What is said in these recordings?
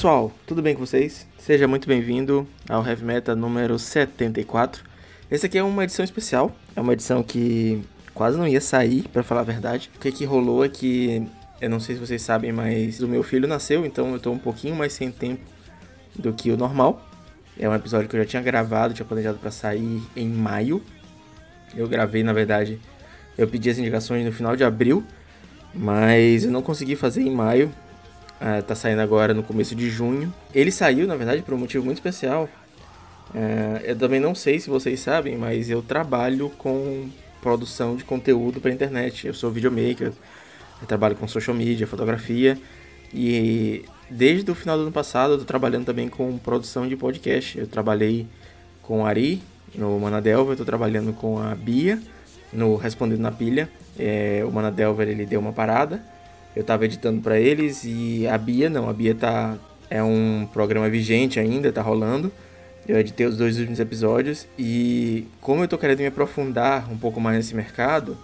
pessoal, tudo bem com vocês? Seja muito bem-vindo ao Heavy Meta número 74. Esse aqui é uma edição especial, é uma edição que quase não ia sair, para falar a verdade. O que, que rolou é que, eu não sei se vocês sabem, mas o meu filho nasceu, então eu tô um pouquinho mais sem tempo do que o normal. É um episódio que eu já tinha gravado, tinha planejado para sair em maio. Eu gravei, na verdade, eu pedi as indicações no final de abril, mas eu não consegui fazer em maio Uh, tá saindo agora no começo de junho. Ele saiu, na verdade, por um motivo muito especial. Uh, eu também não sei se vocês sabem, mas eu trabalho com produção de conteúdo para internet. Eu sou videomaker, eu trabalho com social media, fotografia e desde o final do ano passado eu tô trabalhando também com produção de podcast. Eu trabalhei com o Ari no Manadelva, eu tô trabalhando com a Bia no Respondendo na Pilha. É, o Manadelva ele deu uma parada eu tava editando para eles e a Bia não, a Bia tá é um programa vigente ainda, tá rolando. Eu editei os dois últimos episódios e como eu tô querendo me aprofundar um pouco mais nesse mercado,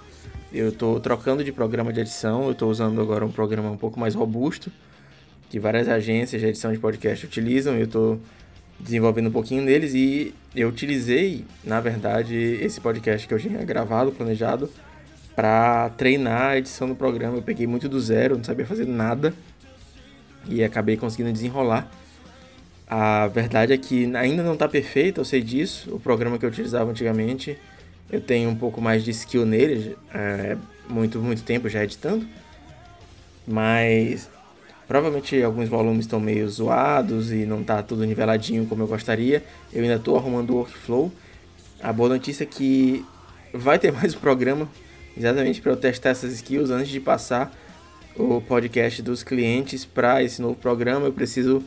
eu tô trocando de programa de edição, eu tô usando agora um programa um pouco mais robusto que várias agências de edição de podcast utilizam, eu tô desenvolvendo um pouquinho neles e eu utilizei, na verdade, esse podcast que eu tinha gravado, planejado, para treinar a edição do programa. Eu peguei muito do zero, não sabia fazer nada e acabei conseguindo desenrolar. A verdade é que ainda não está perfeito, eu sei disso. O programa que eu utilizava antigamente, eu tenho um pouco mais de skill nele, é, muito, muito tempo já editando. Mas provavelmente alguns volumes estão meio zoados e não está tudo niveladinho como eu gostaria. Eu ainda estou arrumando o workflow. A boa notícia é que vai ter mais programa exatamente para eu testar essas skills antes de passar o podcast dos clientes para esse novo programa. Eu preciso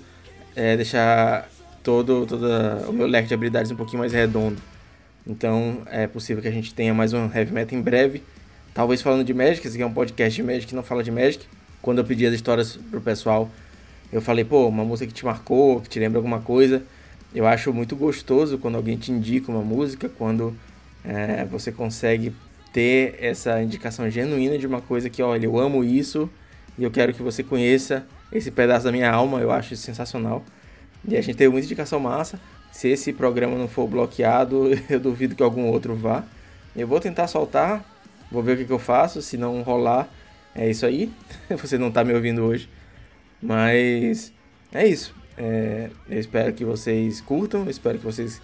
é, deixar todo, toda o meu leque de habilidades um pouquinho mais redondo. Então é possível que a gente tenha mais um Heavy Metal em breve. Talvez falando de Magic, esse aqui é um podcast de Magic que não fala de Magic. Quando eu pedi as histórias pro pessoal, eu falei, pô, uma música que te marcou, que te lembra alguma coisa. Eu acho muito gostoso quando alguém te indica uma música, quando é, você consegue ter essa indicação genuína de uma coisa que, olha, eu amo isso e eu quero que você conheça esse pedaço da minha alma, eu acho sensacional. E a gente teve muita indicação massa. Se esse programa não for bloqueado, eu duvido que algum outro vá. Eu vou tentar soltar, vou ver o que, que eu faço. Se não rolar, é isso aí. Você não está me ouvindo hoje. Mas é isso. É, eu espero que vocês curtam, espero que vocês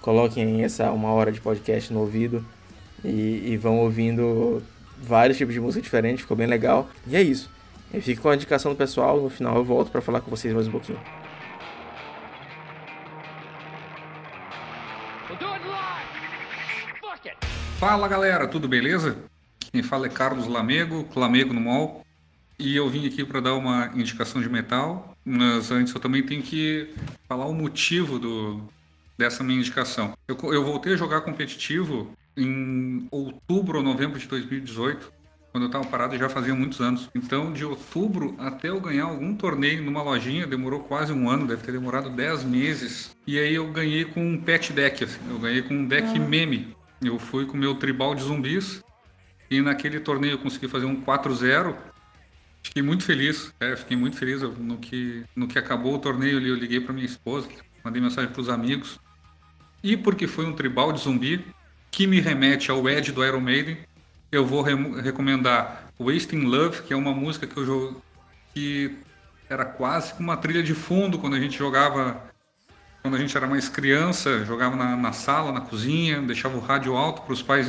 coloquem essa uma hora de podcast no ouvido e, e, vão ouvindo vários tipos de música diferentes, ficou bem legal. E é isso. Eu fico com a indicação do pessoal, no final eu volto para falar com vocês mais um pouquinho. Fala galera, tudo beleza? Quem fala é Carlos Lamego, Lamego no Mall. E eu vim aqui para dar uma indicação de metal, mas antes eu também tenho que falar o motivo do, dessa minha indicação. Eu, eu voltei a jogar competitivo em outubro ou novembro de 2018, quando eu estava parado já fazia muitos anos. Então, de outubro até eu ganhar algum torneio numa lojinha, demorou quase um ano, deve ter demorado 10 meses. E aí eu ganhei com um pet deck, assim, eu ganhei com um deck ah. meme. Eu fui com meu tribal de zumbis e naquele torneio eu consegui fazer um 4-0. Fiquei muito feliz, é, fiquei muito feliz no que, no que acabou o torneio ali. Eu liguei para minha esposa, mandei mensagem para os amigos. E porque foi um tribal de zumbi, que me remete ao Ed do Iron Maiden. Eu vou re recomendar Wasting Love, que é uma música que eu jogo que era quase uma trilha de fundo quando a gente jogava quando a gente era mais criança, jogava na, na sala, na cozinha, deixava o rádio alto para os pais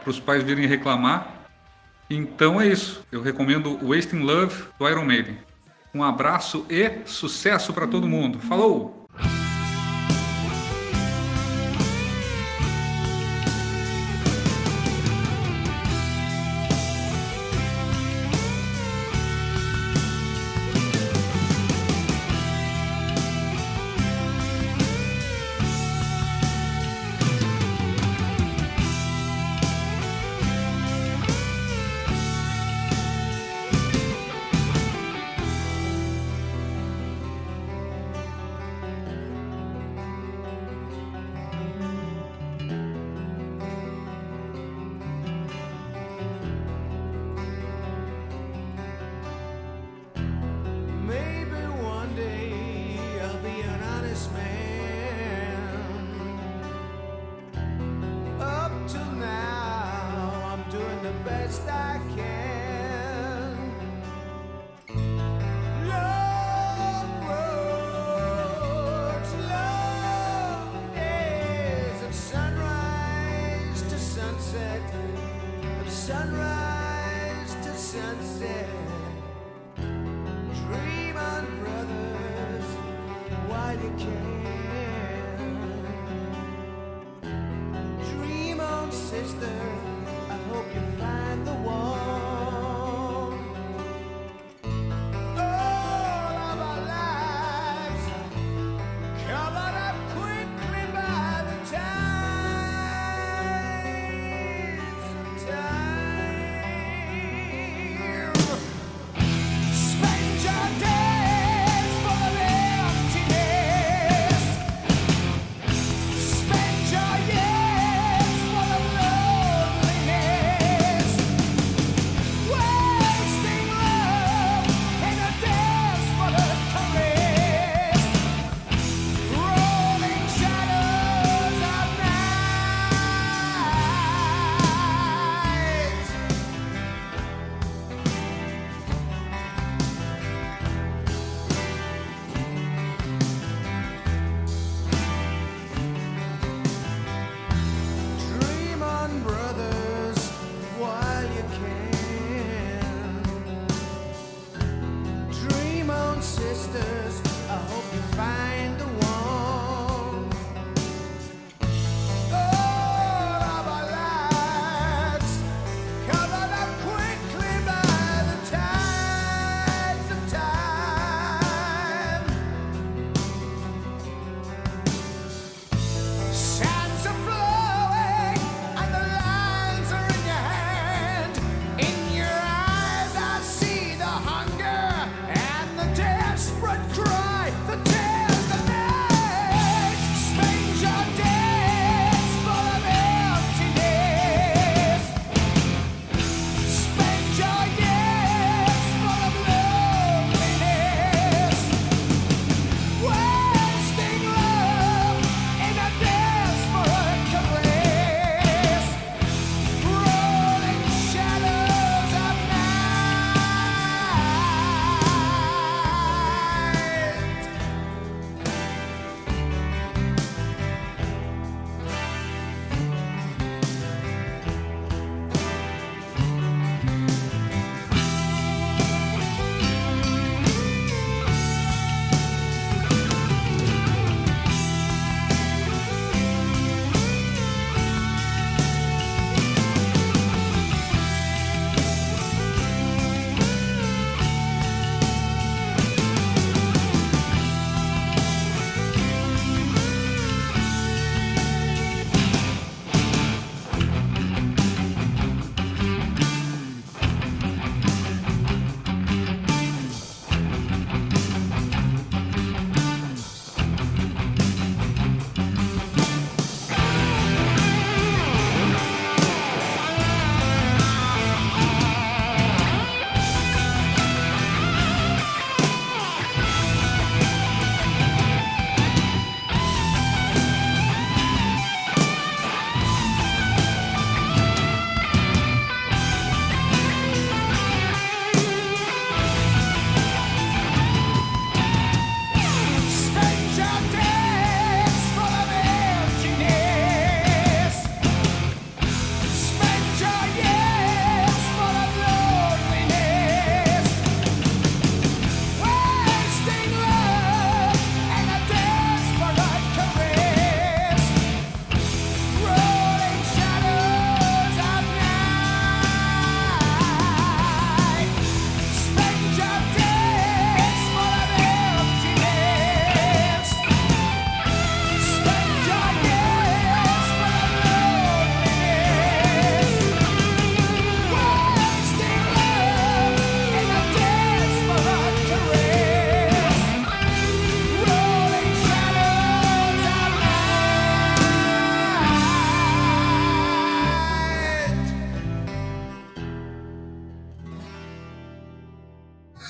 para os pais virem reclamar. Então é isso. Eu recomendo Wasting Love do Iron Maiden. Um abraço e sucesso para todo mundo. Falou!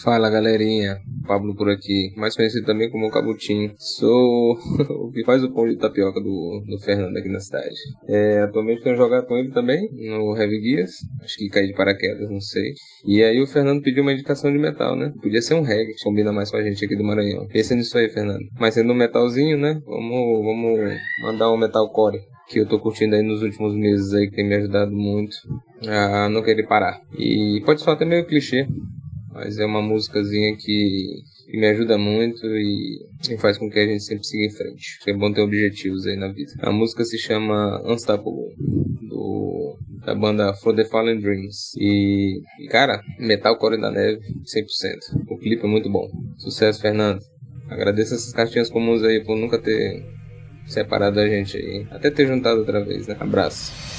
Fala galerinha, Pablo por aqui, mais conhecido também como Cabutinho. Sou o que faz o pão de tapioca do, do Fernando aqui na cidade. É, atualmente tenho jogado com ele também no Heavy Gears, acho que caí de paraquedas, não sei. E aí o Fernando pediu uma indicação de metal, né? Podia ser um reggae, combina mais com a gente aqui do Maranhão. Pensa nisso aí, Fernando. Mas sendo um metalzinho, né? Vamos, vamos mandar um metalcore. que eu tô curtindo aí nos últimos meses aí, que tem me ajudado muito a não querer parar. E pode soar até meio clichê, mas é uma músicazinha que, que me ajuda muito e, e, faz com que a gente sempre siga em frente. É bom ter objetivos aí na vida. A música se chama Unstoppable, do, da banda For the Fallen Dreams. E, cara, Metalcore da Neve, 100%. O clipe é muito bom. Sucesso, Fernando. Agradeço essas cartinhas comuns aí por nunca ter separado a gente aí. Até ter juntado outra vez, né? Abraço.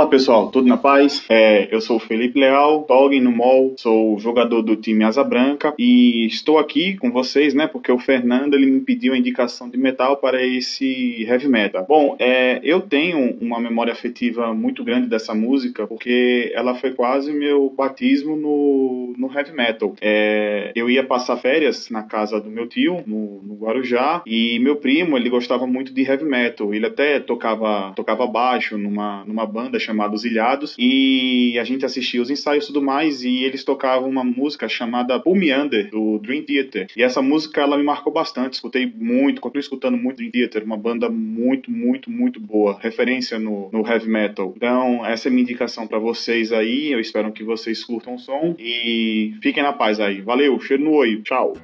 Fala pessoal, tudo na paz? É, eu sou o Felipe Leal, Tog no MOL, sou jogador do time Asa Branca e estou aqui com vocês, né? Porque o Fernando ele me pediu a indicação de metal para esse heavy metal. Bom, é, eu tenho uma memória afetiva muito grande dessa música porque ela foi quase meu batismo no, no heavy metal. É, eu ia passar férias na casa do meu tio, no, no Guarujá, e meu primo ele gostava muito de heavy metal. Ele até tocava, tocava baixo numa, numa banda chamada Os Ilhados, e a gente assistia os ensaios e tudo mais, e eles tocavam uma música chamada Pull do Dream Theater. E essa música, ela me marcou bastante, escutei muito, continuo escutando muito Dream Theater, uma banda muito, muito, muito boa, referência no, no heavy metal. Então, essa é minha indicação para vocês aí, eu espero que vocês curtam o som, e fiquem na paz aí. Valeu, cheiro no olho, tchau!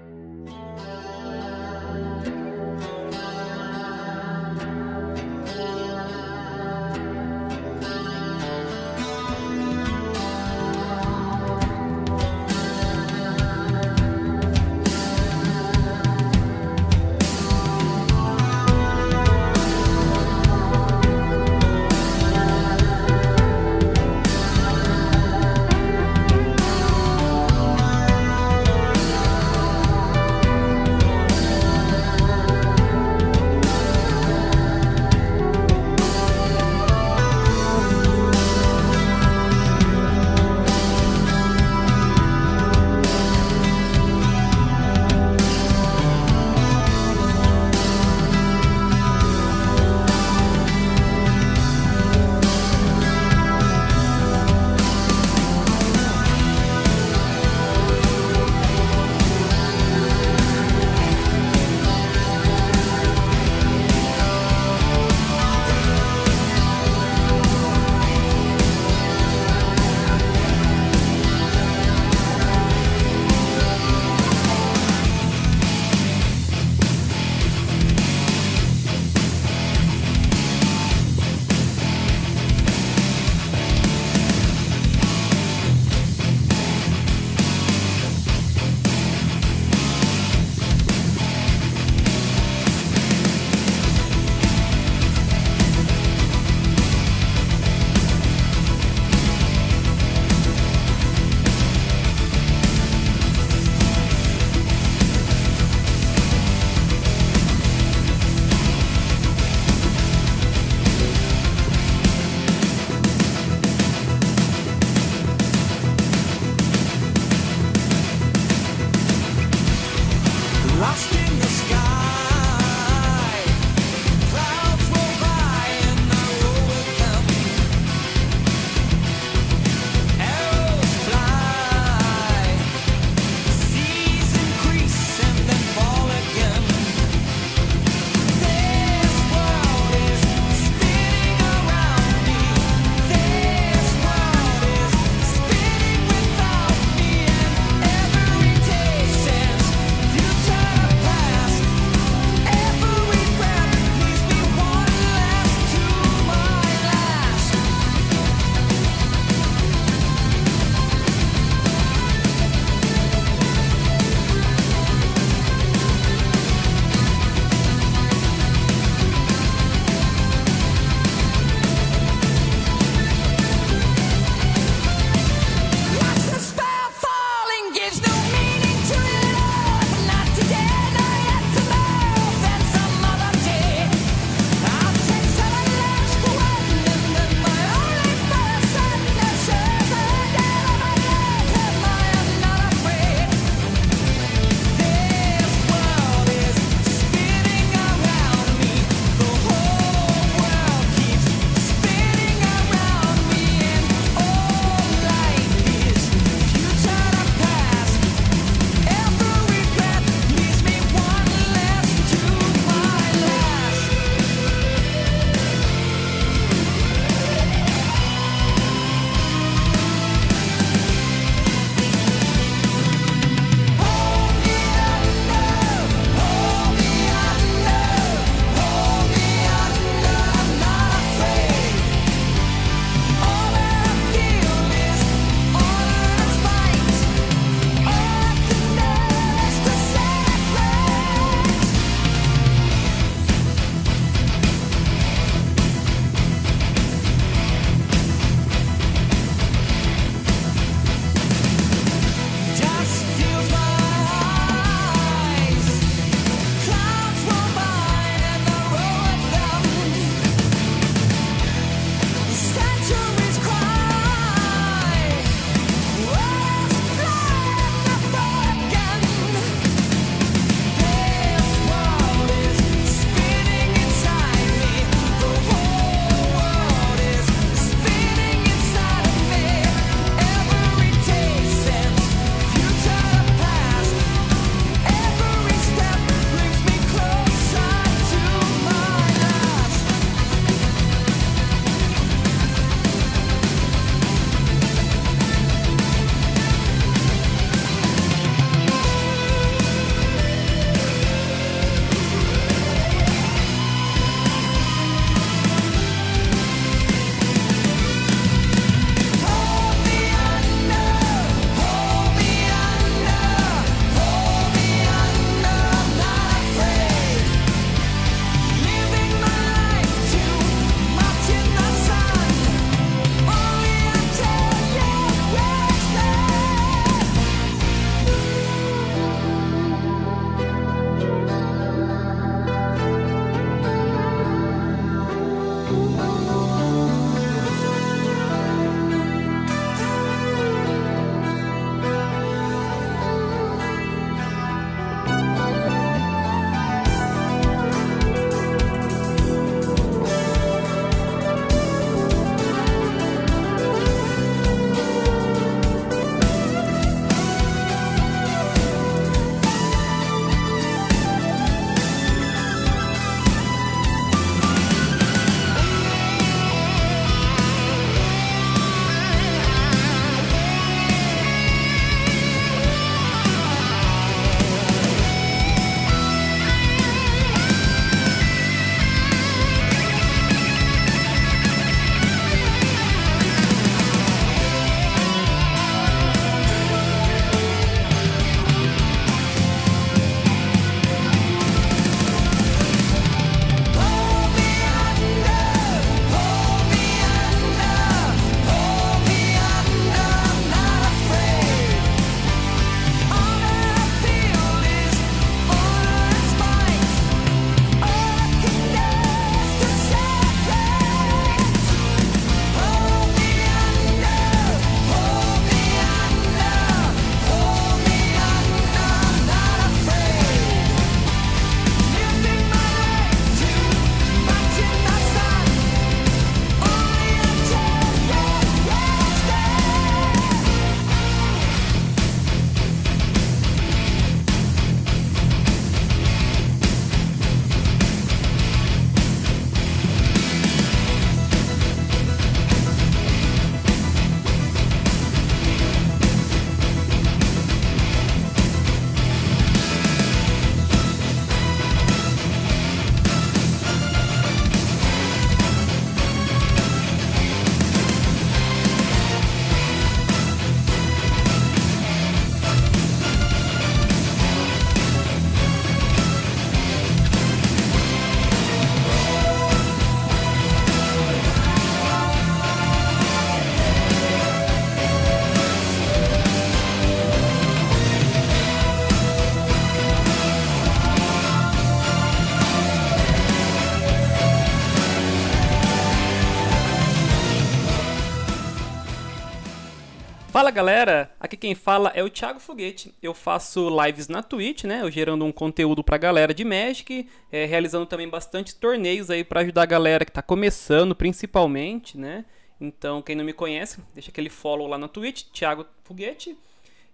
Galera, aqui quem fala é o Thiago Foguete. Eu faço lives na Twitch, né? Eu gerando um conteúdo pra galera de Magic, é, realizando também bastante torneios aí pra ajudar a galera que tá começando, principalmente, né? Então, quem não me conhece, deixa aquele follow lá na Twitch, Thiago Foguete.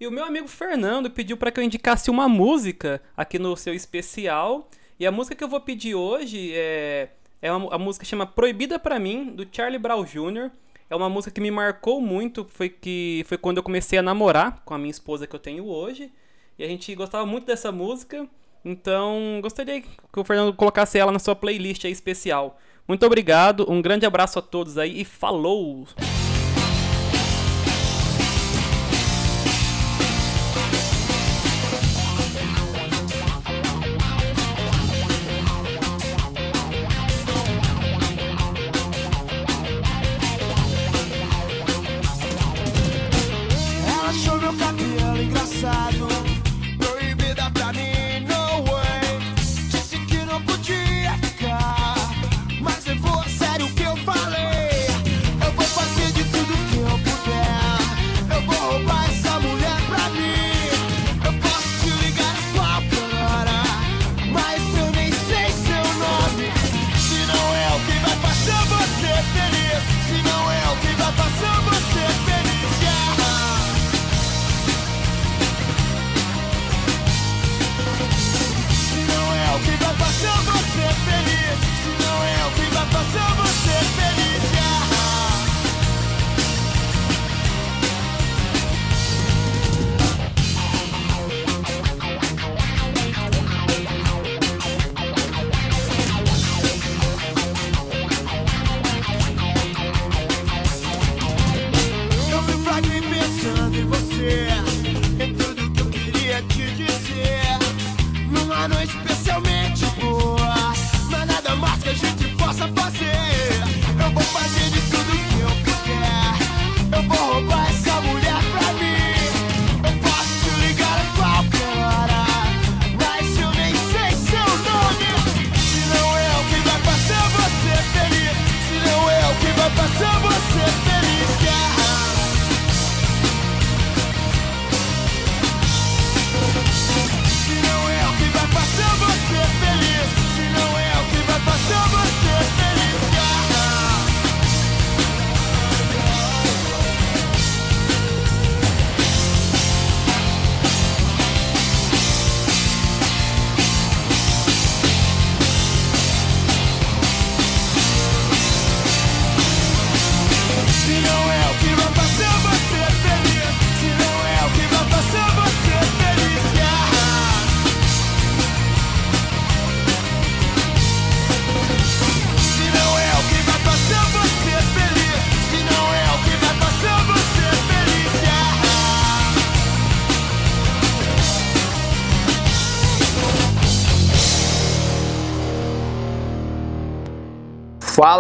E o meu amigo Fernando pediu para que eu indicasse uma música aqui no seu especial. E a música que eu vou pedir hoje é, é uma, a música chama Proibida para mim, do Charlie Brown Jr. É uma música que me marcou muito, foi que foi quando eu comecei a namorar com a minha esposa que eu tenho hoje. E a gente gostava muito dessa música. Então, gostaria que o Fernando colocasse ela na sua playlist aí especial. Muito obrigado, um grande abraço a todos aí e falou!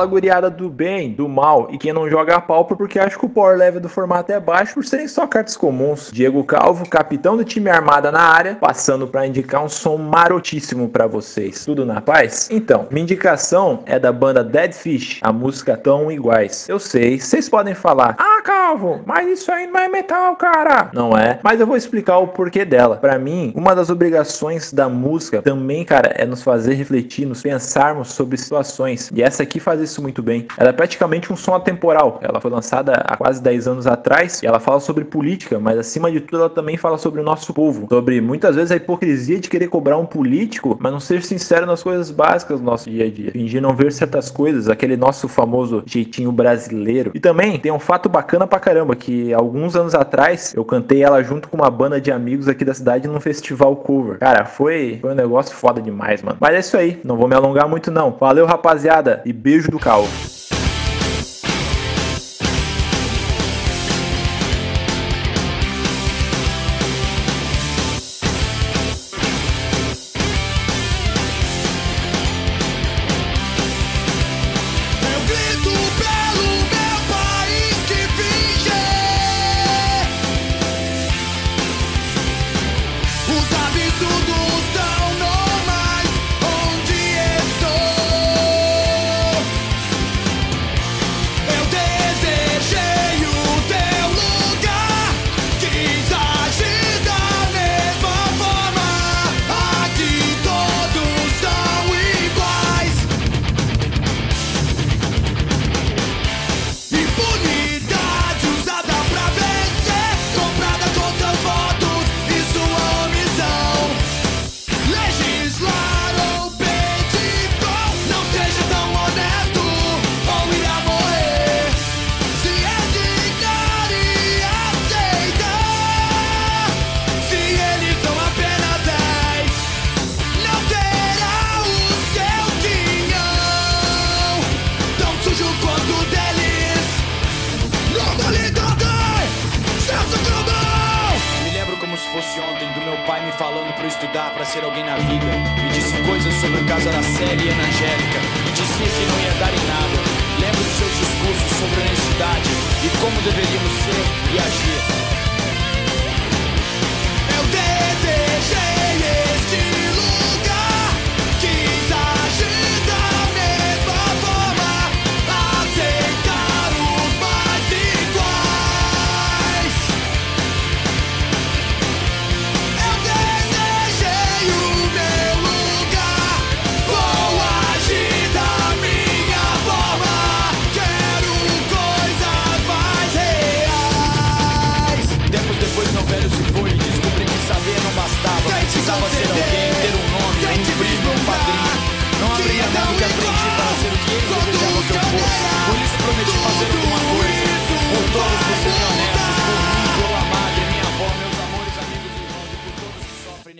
Fala guriada do bem, do mal e quem não joga a palpa porque acha que o power level do formato é baixo por serem só cartas comuns. Diego Calvo, capitão do time armada na área, passando para indicar um som marotíssimo para vocês. Tudo na paz? Então, minha indicação é da banda Dead Fish, a música Tão Iguais. Eu sei, vocês podem falar: "Ah, Calvo, mas isso aí não é metal, cara". Não é, mas eu vou explicar o porquê dela. Para mim, uma das obrigações da música também, cara, é nos fazer refletir, nos pensarmos sobre situações. E essa aqui faz isso muito bem. Ela é praticamente um som atemporal. Ela foi lançada há quase 10 anos atrás e ela fala sobre política, mas acima de tudo ela também fala sobre o nosso povo, sobre muitas vezes a hipocrisia de querer cobrar um político, mas não ser sincero nas coisas básicas do nosso dia a dia. Fingir não ver certas coisas, aquele nosso famoso jeitinho brasileiro. E também tem um fato bacana pra caramba que alguns anos atrás eu cantei ela junto com uma banda de amigos aqui da cidade num festival cover. Cara, foi, foi um negócio foda demais, mano. Mas é isso aí, não vou me alongar muito não. Valeu, rapaziada, e beijo do calvo.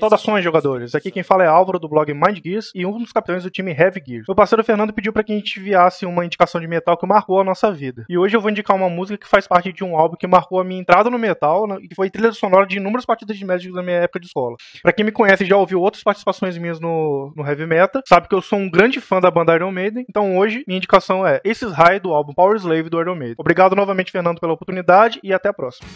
Saudações, jogadores. Aqui quem fala é Álvaro, do blog Mind Gears, e um dos capitães do time Heavy Gears. Meu parceiro Fernando pediu para que a gente enviasse uma indicação de metal que marcou a nossa vida. E hoje eu vou indicar uma música que faz parte de um álbum que marcou a minha entrada no metal né, e que foi trilha sonora de inúmeras partidas de Magic da minha época de escola. Pra quem me conhece e já ouviu outras participações minhas no, no Heavy Metal, sabe que eu sou um grande fã da banda Iron Maiden, então hoje minha indicação é Aces High do álbum Power Slave do Iron Maiden. Obrigado novamente, Fernando, pela oportunidade e até a próxima.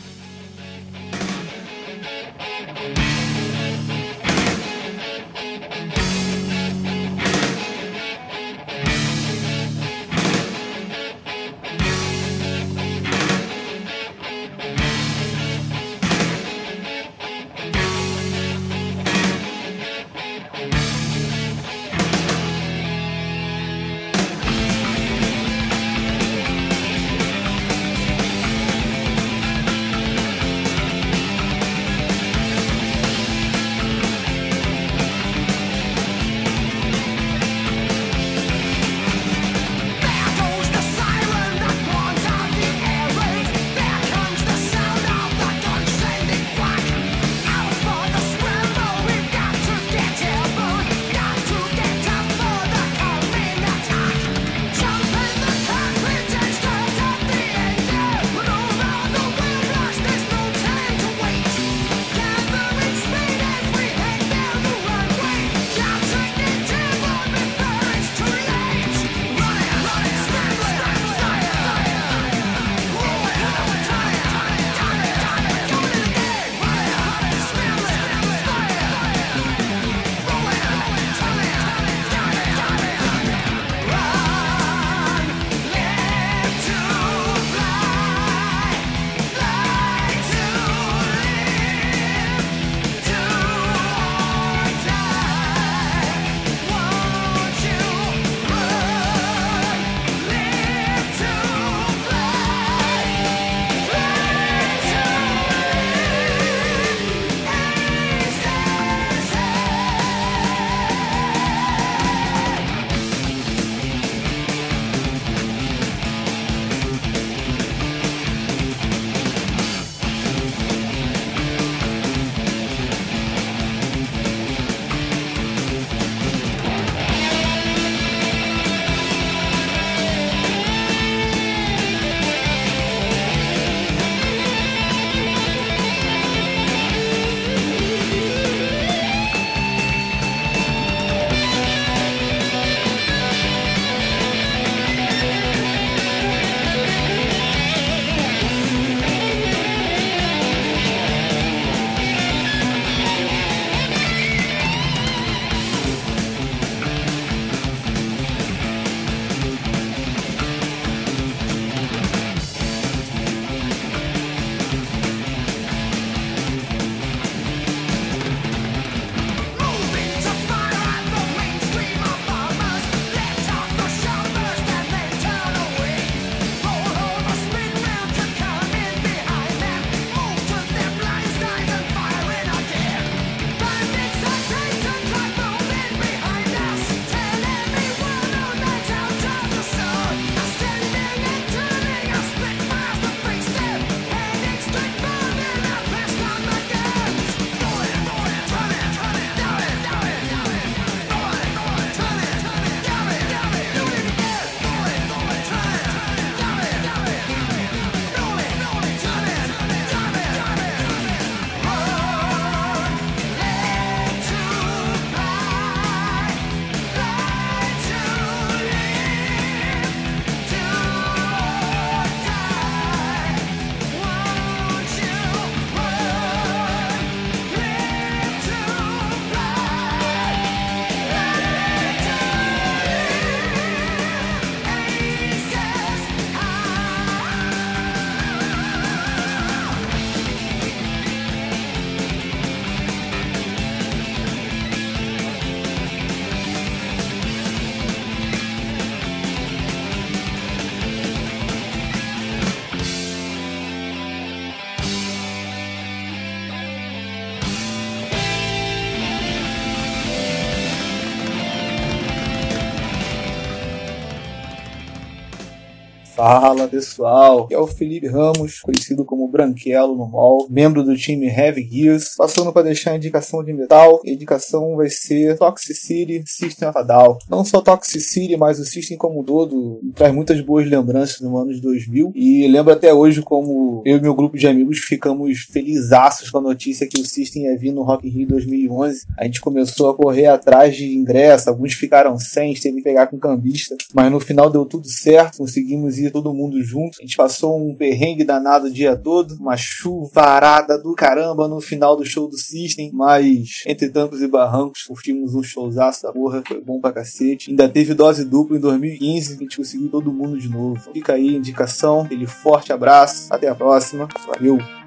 Fala pessoal, aqui é o Felipe Ramos, conhecido como Branquelo no mall, membro do time Heavy Gears, passando para deixar a indicação de metal. A indicação vai ser Toxicity System of a. Não só Toxicity, mas o System como um todo traz muitas boas lembranças no ano de 2000 e lembro até hoje como eu e meu grupo de amigos ficamos felizaços com a notícia que o System ia vir no Rock in Rio 2011. A gente começou a correr atrás de ingresso, alguns ficaram sem, teve que pegar com cambista, mas no final deu tudo certo, conseguimos ir todo mundo junto. A gente passou um perrengue danado o dia todo, uma chuvarada do caramba no final do show do System, mas entre tancos e barrancos curtimos um showzaço da porra, foi bom pra cacete. Ainda teve dose dupla em 2015, a gente conseguiu todo mundo de novo. Fica aí a indicação, aquele forte abraço, até a próxima, valeu!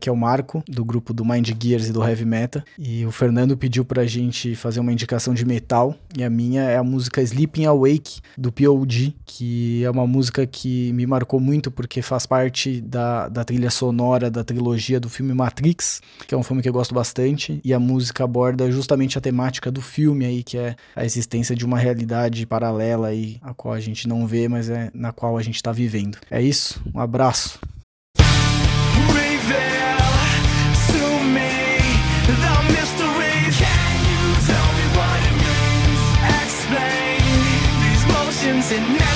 Aqui é o Marco, do grupo do Mind Gears e do Heavy Meta. E o Fernando pediu pra gente fazer uma indicação de metal. E a minha é a música Sleeping Awake, do POD, que é uma música que me marcou muito porque faz parte da, da trilha sonora da trilogia do filme Matrix, que é um filme que eu gosto bastante. E a música aborda justamente a temática do filme aí, que é a existência de uma realidade paralela aí, a qual a gente não vê, mas é na qual a gente tá vivendo. É isso, um abraço. Reveal and now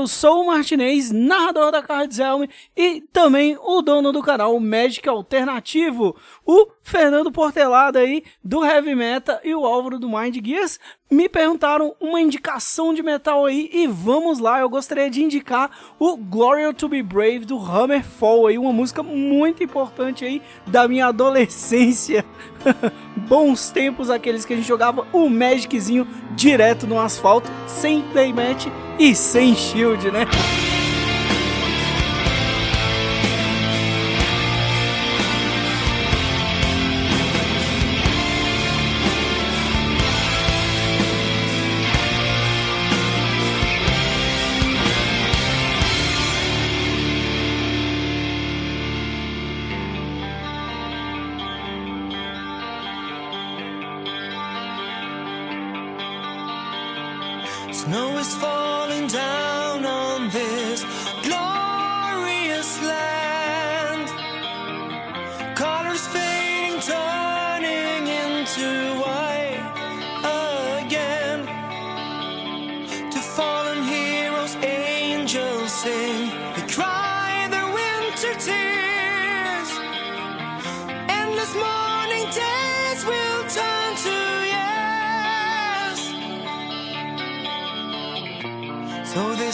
eu sou o Martinez, narrador da Cards e também o dono do canal Magic Alternativo, o Fernando Portelada aí do Heavy Meta e o Álvaro do Mind Gears me perguntaram uma indicação de metal aí e vamos lá, eu gostaria de indicar o Glory to be Brave do Hammerfall aí, uma música muito importante aí da minha adolescência. Bons tempos aqueles que a gente jogava o Magiczinho direto no asfalto, sem playmat e sem shield, né?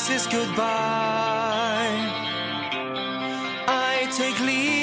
Says goodbye. I take leave.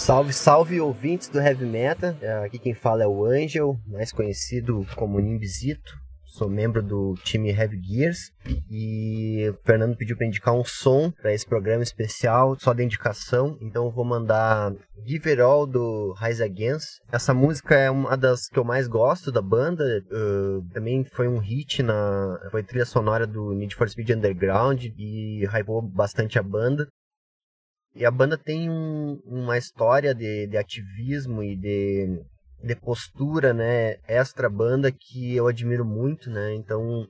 Salve, salve ouvintes do Heavy Metal. É, Aqui quem fala é o Angel, mais conhecido como Nimbzito. Sou membro do time Heavy Gears e o Fernando pediu para indicar um som para esse programa especial, só de indicação. Então eu vou mandar Give It All do Rise Against. Essa música é uma das que eu mais gosto da banda. uh, também foi um hit na, foi trilha sonora do Need for Speed Underground e hypou bastante a banda. E a banda tem um- uma história de, de ativismo e de, de postura, né, extra banda que eu admiro muito, né? Então,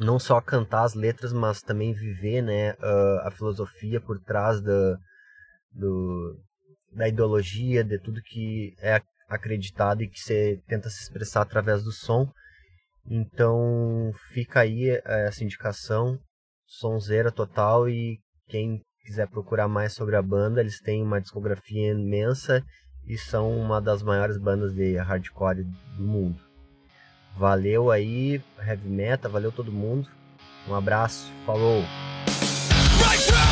não só cantar as letras, mas também viver, né, a, a filosofia por trás da, do, da ideologia, de tudo que é acreditado e que você tenta se expressar através do som. Então, fica aí eh, essa indicação, sonzeira total e quem quiser procurar mais sobre a banda, eles têm uma discografia imensa e são uma das maiores bandas de hardcore do mundo. Valeu aí, Heavy Metal, valeu todo mundo. Um abraço, falou! Right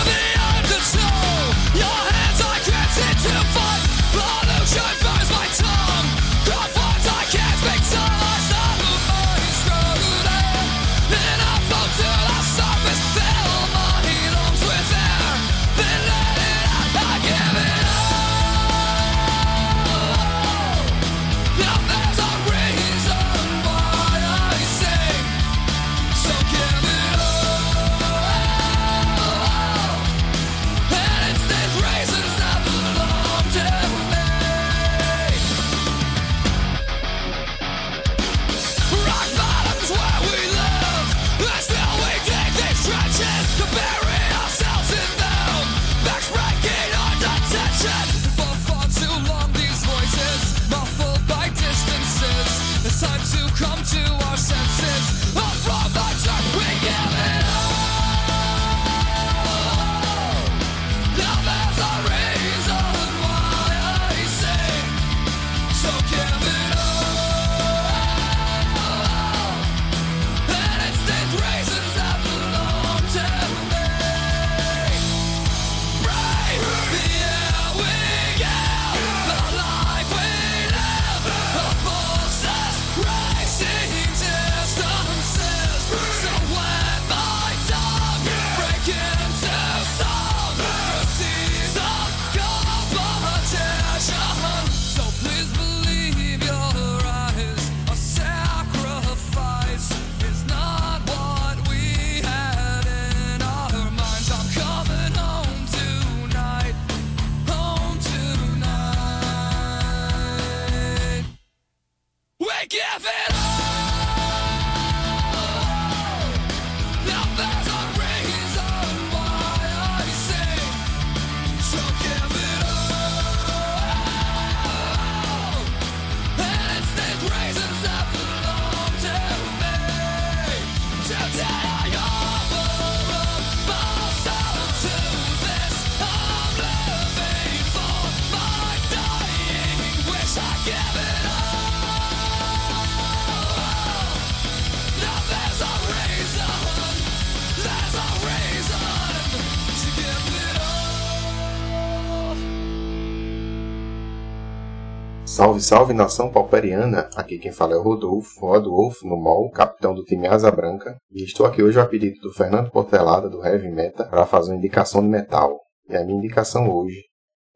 Salve, nação pauperiana! Aqui quem fala é o Rodolfo, Rodolfo no MOL, capitão do time Asa Branca, e estou aqui hoje a pedido do Fernando Portelada do Heavy Meta para fazer uma indicação de metal. E a minha indicação hoje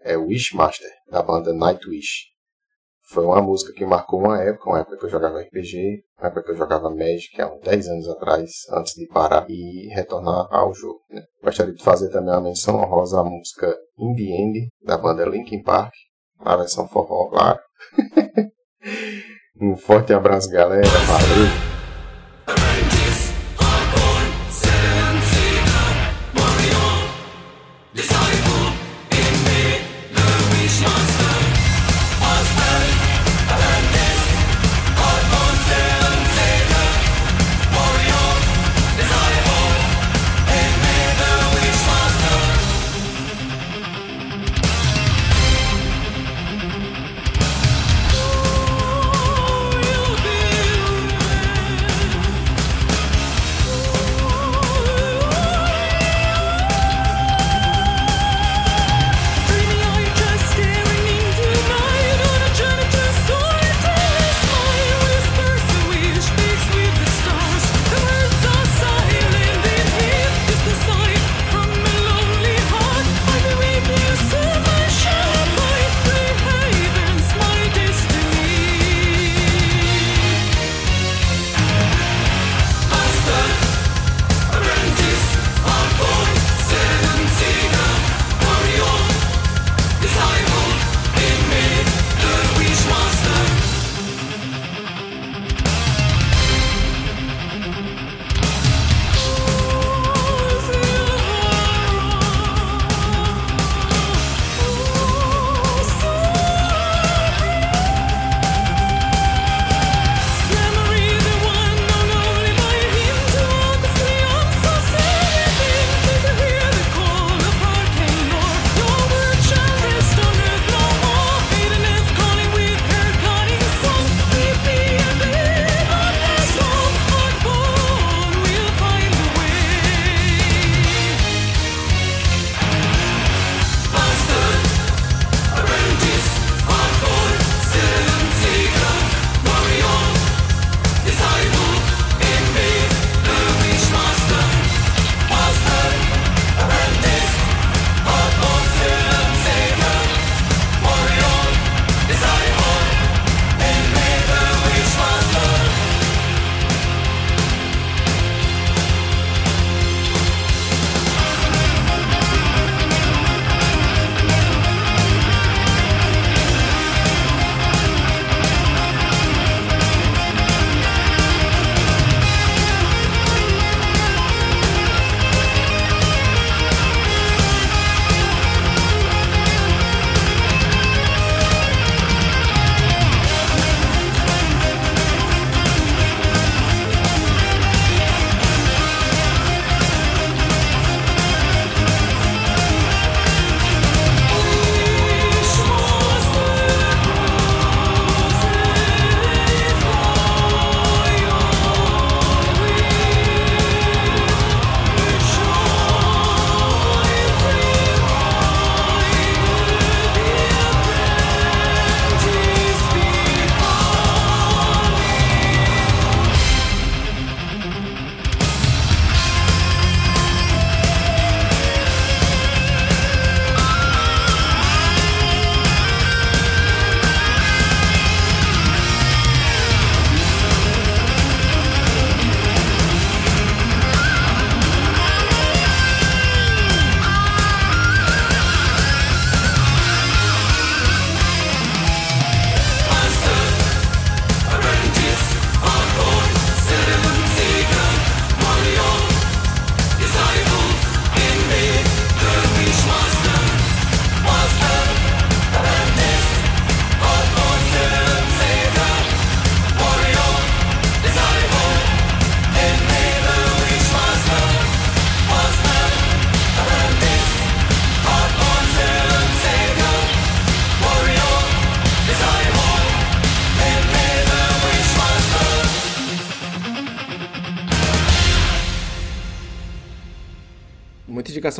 é Wishmaster, da banda Nightwish. Foi uma música que marcou uma época, uma época que eu jogava RPG, uma época que eu jogava Magic há uns 10 anos atrás, antes de parar e retornar ao jogo. Né? Gostaria de fazer também uma menção honrosa à música In The End, da banda Linkin Park, a versão forró, claro. Um forte abraço, galera. Valeu!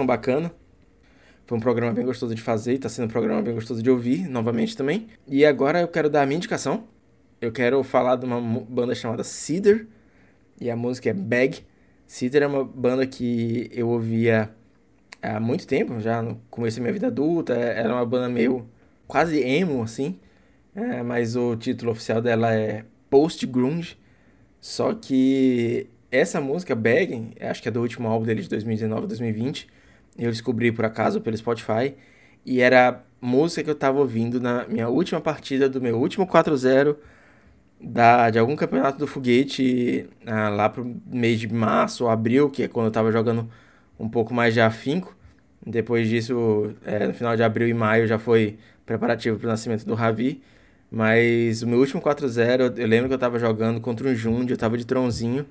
Bacana. Foi um programa bem gostoso de fazer e tá sendo um programa bem gostoso de ouvir novamente também. E agora eu quero dar a minha indicação. Eu quero falar de uma banda chamada Cedar e a música é Bag. Cedar é uma banda que eu ouvia há muito tempo, já no começo da minha vida adulta. Era uma banda meio quase emo, assim. É, mas o título oficial dela é Post Grunge. Só que essa música, Begging, acho que é do último álbum dele de 2019, 2020. Eu descobri por acaso pelo Spotify. E era música que eu tava ouvindo na minha última partida do meu último 4-0 da, de algum campeonato do foguete ah, lá pro mês de março ou abril, que é quando eu tava jogando um pouco mais de afinco. Depois disso, é, no final de abril e maio já foi preparativo para o nascimento do Ravi. Mas o meu último 4-0, eu lembro que eu tava jogando contra um Jund, eu tava de tronzinho.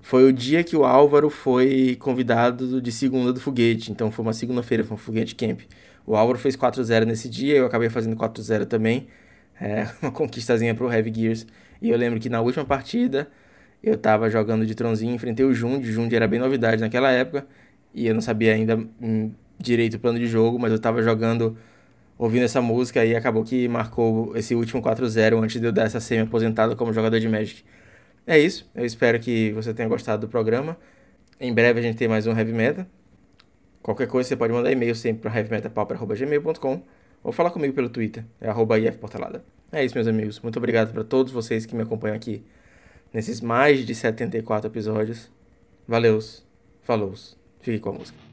Foi o dia que o Álvaro foi convidado de segunda do foguete. Então foi uma segunda-feira, foi um foguete camp. O Álvaro fez 4-0 nesse dia, eu acabei fazendo 4-0 também. É, uma conquistazinha pro Heavy Gears. E eu lembro que na última partida eu tava jogando de tronzinho, enfrentei o Jund. O Jund era bem novidade naquela época. E eu não sabia ainda hum, direito o plano de jogo, mas eu tava jogando, ouvindo essa música e acabou que marcou esse último 4-0 antes de eu dar essa semi-aposentada como jogador de Magic. É isso, eu espero que você tenha gostado do programa. Em breve a gente tem mais um Heavy Meta. Qualquer coisa você pode mandar e-mail sempre para heavymetapauper.gmail.com ou falar comigo pelo Twitter, é arroba ifportalada. É isso, meus amigos. Muito obrigado para todos vocês que me acompanham aqui nesses mais de 74 episódios. Valeus, falou, fique com a música.